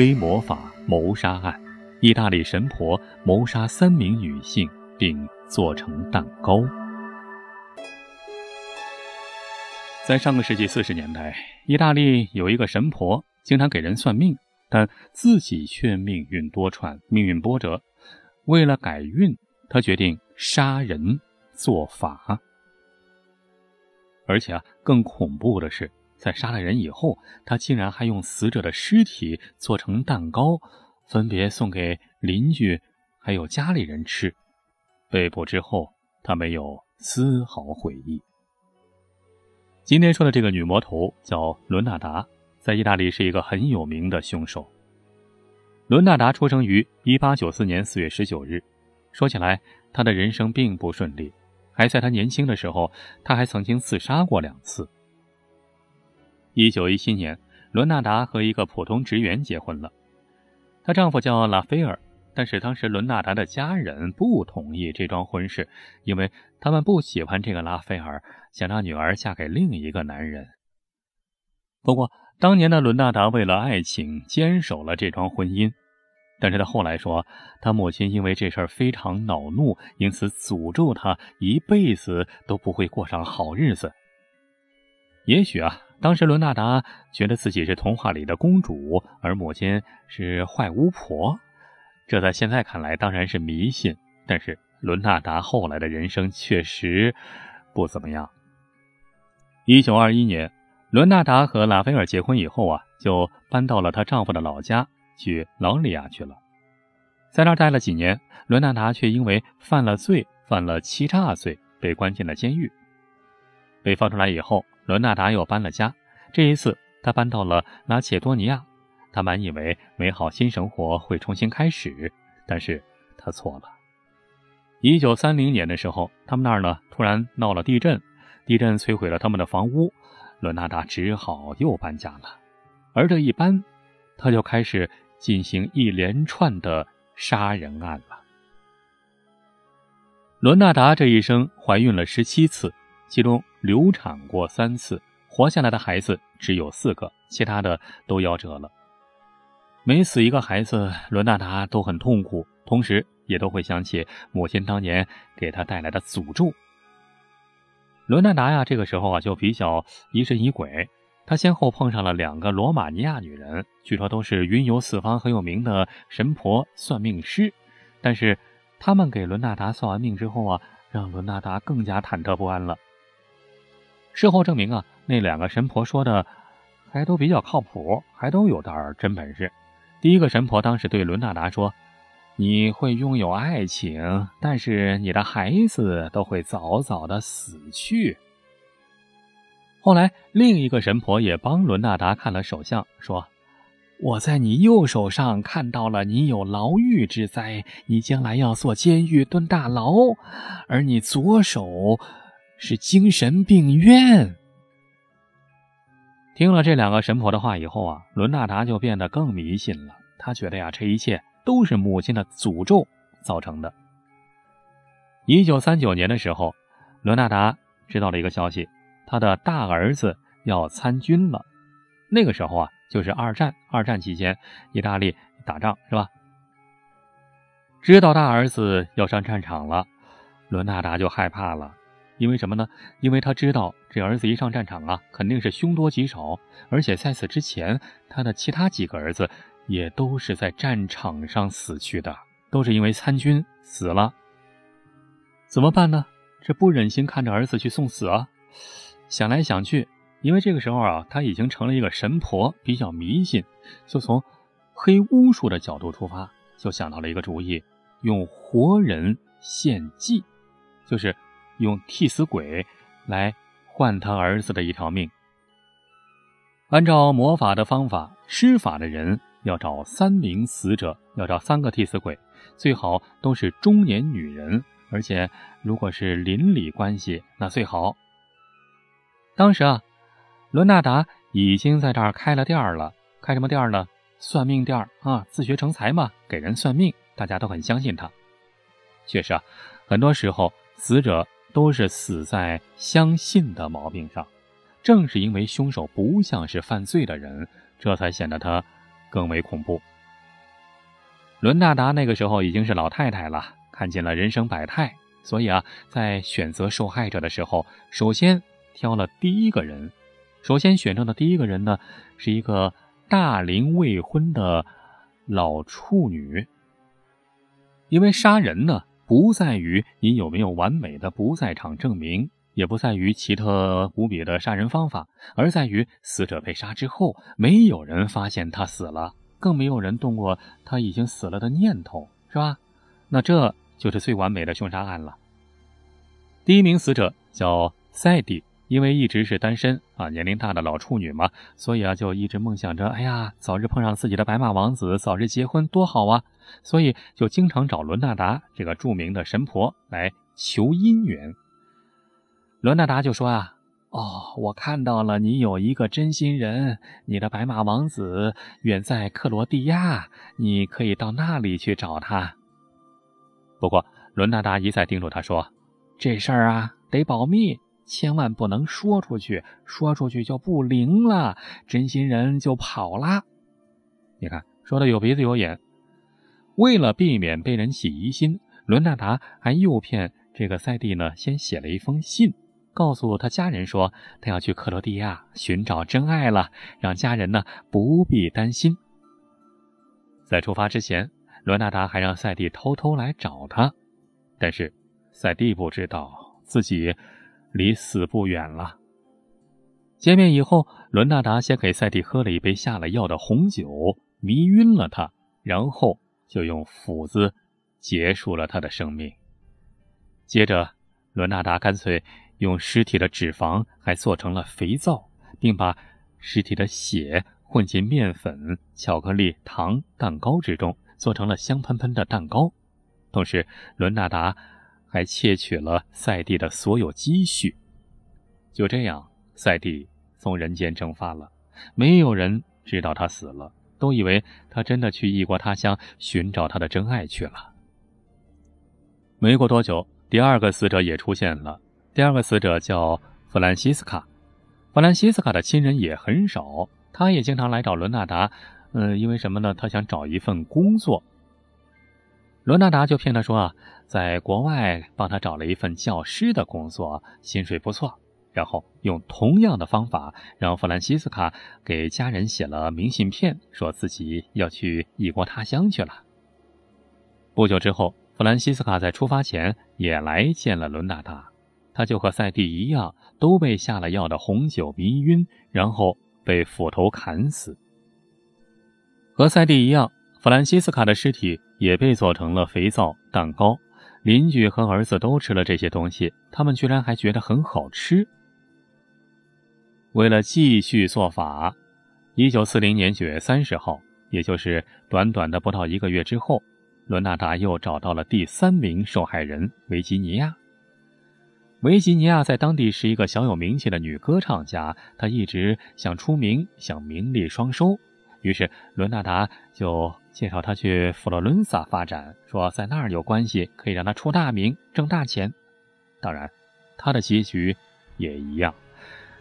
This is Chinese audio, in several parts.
黑魔法谋杀案，意大利神婆谋杀三名女性并做成蛋糕。在上个世纪四十年代，意大利有一个神婆，经常给人算命，但自己却命运多舛，命运波折。为了改运，她决定杀人做法。而且啊，更恐怖的是，在杀了人以后，他竟然还用死者的尸体做成蛋糕，分别送给邻居还有家里人吃。被捕之后，他没有丝毫悔意。今天说的这个女魔头叫伦纳达，在意大利是一个很有名的凶手。伦纳达出生于1894年4月19日。说起来，她的人生并不顺利。还在她年轻的时候，她还曾经自杀过两次。1917年，伦纳达和一个普通职员结婚了，她丈夫叫拉斐尔。但是当时伦纳达的家人不同意这桩婚事，因为他们不喜欢这个拉斐尔，想让女儿嫁给另一个男人。不过，当年的伦纳达为了爱情坚守了这桩婚姻。但是他后来说，他母亲因为这事儿非常恼怒，因此诅咒他一辈子都不会过上好日子。也许啊，当时伦纳达觉得自己是童话里的公主，而母亲是坏巫婆。这在现在看来当然是迷信，但是伦纳达后来的人生确实不怎么样。一九二一年，伦纳达和拉斐尔结婚以后啊，就搬到了她丈夫的老家，去劳里亚去了。在那儿待了几年，伦纳达却因为犯了罪，犯了欺诈罪，被关进了监狱。被放出来以后，伦纳达又搬了家，这一次他搬到了拉切多尼亚。他满以为美好新生活会重新开始，但是他错了。一九三零年的时候，他们那儿呢突然闹了地震，地震摧毁了他们的房屋，伦纳达只好又搬家了。而这一搬，他就开始进行一连串的杀人案了。伦纳达这一生怀孕了十七次，其中流产过三次，活下来的孩子只有四个，其他的都夭折了。每死一个孩子，伦纳达都很痛苦，同时也都会想起母亲当年给他带来的诅咒。伦纳达呀，这个时候啊就比较疑神疑鬼。他先后碰上了两个罗马尼亚女人，据说都是云游四方、很有名的神婆、算命师。但是他们给伦纳达算完命之后啊，让伦纳达更加忐忑不安了。事后证明啊，那两个神婆说的还都比较靠谱，还都有点真本事。第一个神婆当时对伦纳达说：“你会拥有爱情，但是你的孩子都会早早的死去。”后来，另一个神婆也帮伦纳达看了手相，说：“我在你右手上看到了你有牢狱之灾，你将来要坐监狱蹲大牢；而你左手是精神病院。”听了这两个神婆的话以后啊，伦纳达就变得更迷信了。他觉得呀，这一切都是母亲的诅咒造成的。一九三九年的时候，伦纳达知道了一个消息，他的大儿子要参军了。那个时候啊，就是二战，二战期间意大利打仗是吧？知道大儿子要上战场了，伦纳达就害怕了。因为什么呢？因为他知道这儿子一上战场啊，肯定是凶多吉少，而且在此之前，他的其他几个儿子也都是在战场上死去的，都是因为参军死了。怎么办呢？这不忍心看着儿子去送死啊！想来想去，因为这个时候啊，他已经成了一个神婆，比较迷信，就从黑巫术的角度出发，就想到了一个主意：用活人献祭，就是。用替死鬼来换他儿子的一条命。按照魔法的方法，施法的人要找三名死者，要找三个替死鬼，最好都是中年女人，而且如果是邻里关系，那最好。当时啊，伦纳达已经在这儿开了店了，开什么店呢？算命店啊，自学成才嘛，给人算命，大家都很相信他。确实啊，很多时候死者。都是死在相信的毛病上，正是因为凶手不像是犯罪的人，这才显得他更为恐怖。伦大达那个时候已经是老太太了，看见了人生百态，所以啊，在选择受害者的时候，首先挑了第一个人。首先选中的第一个人呢，是一个大龄未婚的老处女。因为杀人呢，不在于你有没有完美的不在场证明，也不在于奇特无比的杀人方法，而在于死者被杀之后，没有人发现他死了，更没有人动过他已经死了的念头，是吧？那这就是最完美的凶杀案了。第一名死者叫赛迪。因为一直是单身啊，年龄大的老处女嘛，所以啊，就一直梦想着，哎呀，早日碰上自己的白马王子，早日结婚，多好啊！所以就经常找伦纳达这个著名的神婆来求姻缘。伦纳达就说啊，哦，我看到了，你有一个真心人，你的白马王子远在克罗地亚，你可以到那里去找他。不过伦纳达一再叮嘱他说，这事儿啊，得保密。千万不能说出去，说出去就不灵了，真心人就跑了。你看，说的有鼻子有眼。为了避免被人起疑心，伦纳达还诱骗这个塞蒂呢，先写了一封信，告诉他家人说他要去克罗地亚寻找真爱了，让家人呢不必担心。在出发之前，伦纳达还让塞蒂偷偷来找他，但是塞蒂不知道自己。离死不远了。见面以后，伦纳达先给赛蒂喝了一杯下了药的红酒，迷晕了他，然后就用斧子结束了他的生命。接着，伦纳达干脆用尸体的脂肪还做成了肥皂，并把尸体的血混进面粉、巧克力、糖、蛋糕之中，做成了香喷喷的蛋糕。同时，伦纳达。还窃取了赛蒂的所有积蓄，就这样，赛蒂从人间蒸发了。没有人知道他死了，都以为他真的去异国他乡寻找他的真爱去了。没过多久，第二个死者也出现了。第二个死者叫弗兰西斯卡，弗兰西斯卡的亲人也很少，他也经常来找伦纳达。嗯，因为什么呢？他想找一份工作。罗纳达就骗他说啊，在国外帮他找了一份教师的工作，薪水不错。然后用同样的方法让弗兰西斯卡给家人写了明信片，说自己要去异国他乡去了。不久之后，弗兰西斯卡在出发前也来见了伦纳达，他就和赛蒂一样，都被下了药的红酒迷晕，然后被斧头砍死。和赛蒂一样。弗兰西斯卡的尸体也被做成了肥皂蛋糕，邻居和儿子都吃了这些东西，他们居然还觉得很好吃。为了继续做法，一九四零年九月三十号，也就是短短的不到一个月之后，伦纳达又找到了第三名受害人维吉尼亚。维吉尼亚在当地是一个小有名气的女歌唱家，她一直想出名，想名利双收。于是伦纳达就介绍他去佛罗伦萨发展，说在那儿有关系可以让他出大名、挣大钱。当然，他的结局也一样，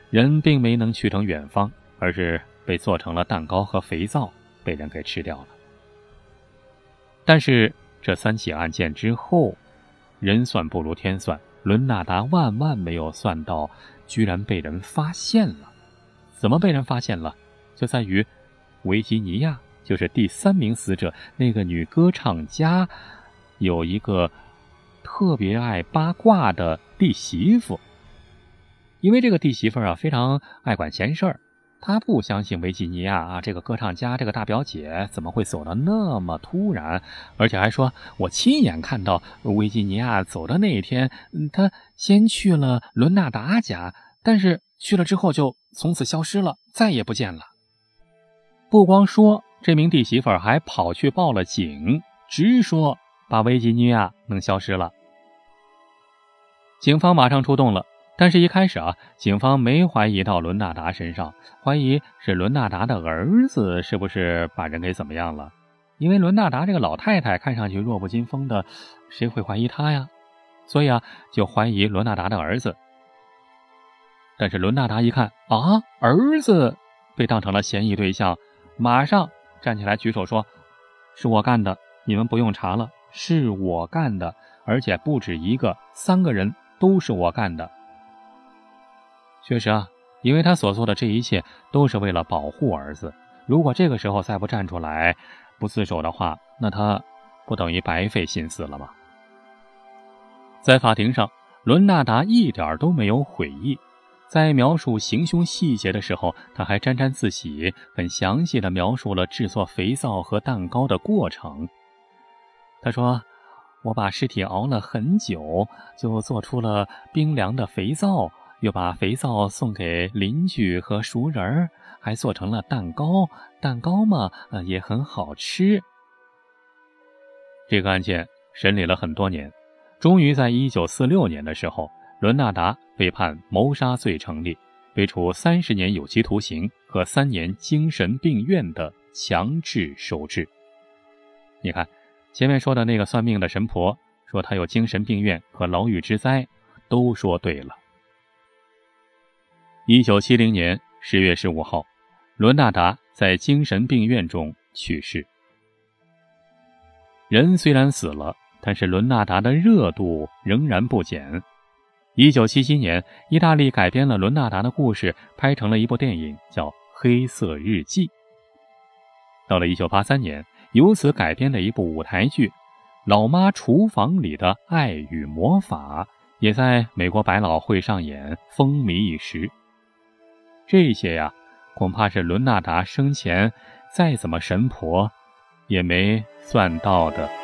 人并没能去成远方，而是被做成了蛋糕和肥皂，被人给吃掉了。但是这三起案件之后，人算不如天算，伦纳达万万没有算到，居然被人发现了。怎么被人发现了？就在于。维吉尼亚就是第三名死者，那个女歌唱家有一个特别爱八卦的弟媳妇。因为这个弟媳妇啊非常爱管闲事儿，她不相信维吉尼亚啊这个歌唱家这个大表姐怎么会走的那么突然，而且还说我亲眼看到维吉尼亚走的那一天，她先去了伦纳达家，但是去了之后就从此消失了，再也不见了。不光说这名弟媳妇，还跑去报了警，直说把维吉尼亚弄消失了。警方马上出动了，但是一开始啊，警方没怀疑到伦纳达身上，怀疑是伦纳达的儿子是不是把人给怎么样了？因为伦纳达这个老太太看上去弱不禁风的，谁会怀疑她呀？所以啊，就怀疑伦纳达的儿子。但是伦纳达一看啊，儿子被当成了嫌疑对象。马上站起来举手说：“是我干的，你们不用查了，是我干的，而且不止一个，三个人都是我干的。”确实啊，因为他所做的这一切都是为了保护儿子。如果这个时候再不站出来，不自首的话，那他不等于白费心思了吗？在法庭上，伦纳达一点都没有悔意。在描述行凶细节的时候，他还沾沾自喜，很详细的描述了制作肥皂和蛋糕的过程。他说：“我把尸体熬了很久，就做出了冰凉的肥皂，又把肥皂送给邻居和熟人，还做成了蛋糕。蛋糕嘛，呃，也很好吃。”这个案件审理了很多年，终于在一九四六年的时候。伦纳达被判谋杀罪成立，被处三十年有期徒刑和三年精神病院的强制收治。你看，前面说的那个算命的神婆说他有精神病院和牢狱之灾，都说对了。一九七零年十月十五号，伦纳达在精神病院中去世。人虽然死了，但是伦纳达的热度仍然不减。一九七七年，意大利改编了伦纳达的故事，拍成了一部电影，叫《黑色日记》。到了一九八三年，由此改编的一部舞台剧《老妈厨房里的爱与魔法》也在美国百老汇上演，风靡一时。这些呀，恐怕是伦纳达生前再怎么神婆，也没算到的。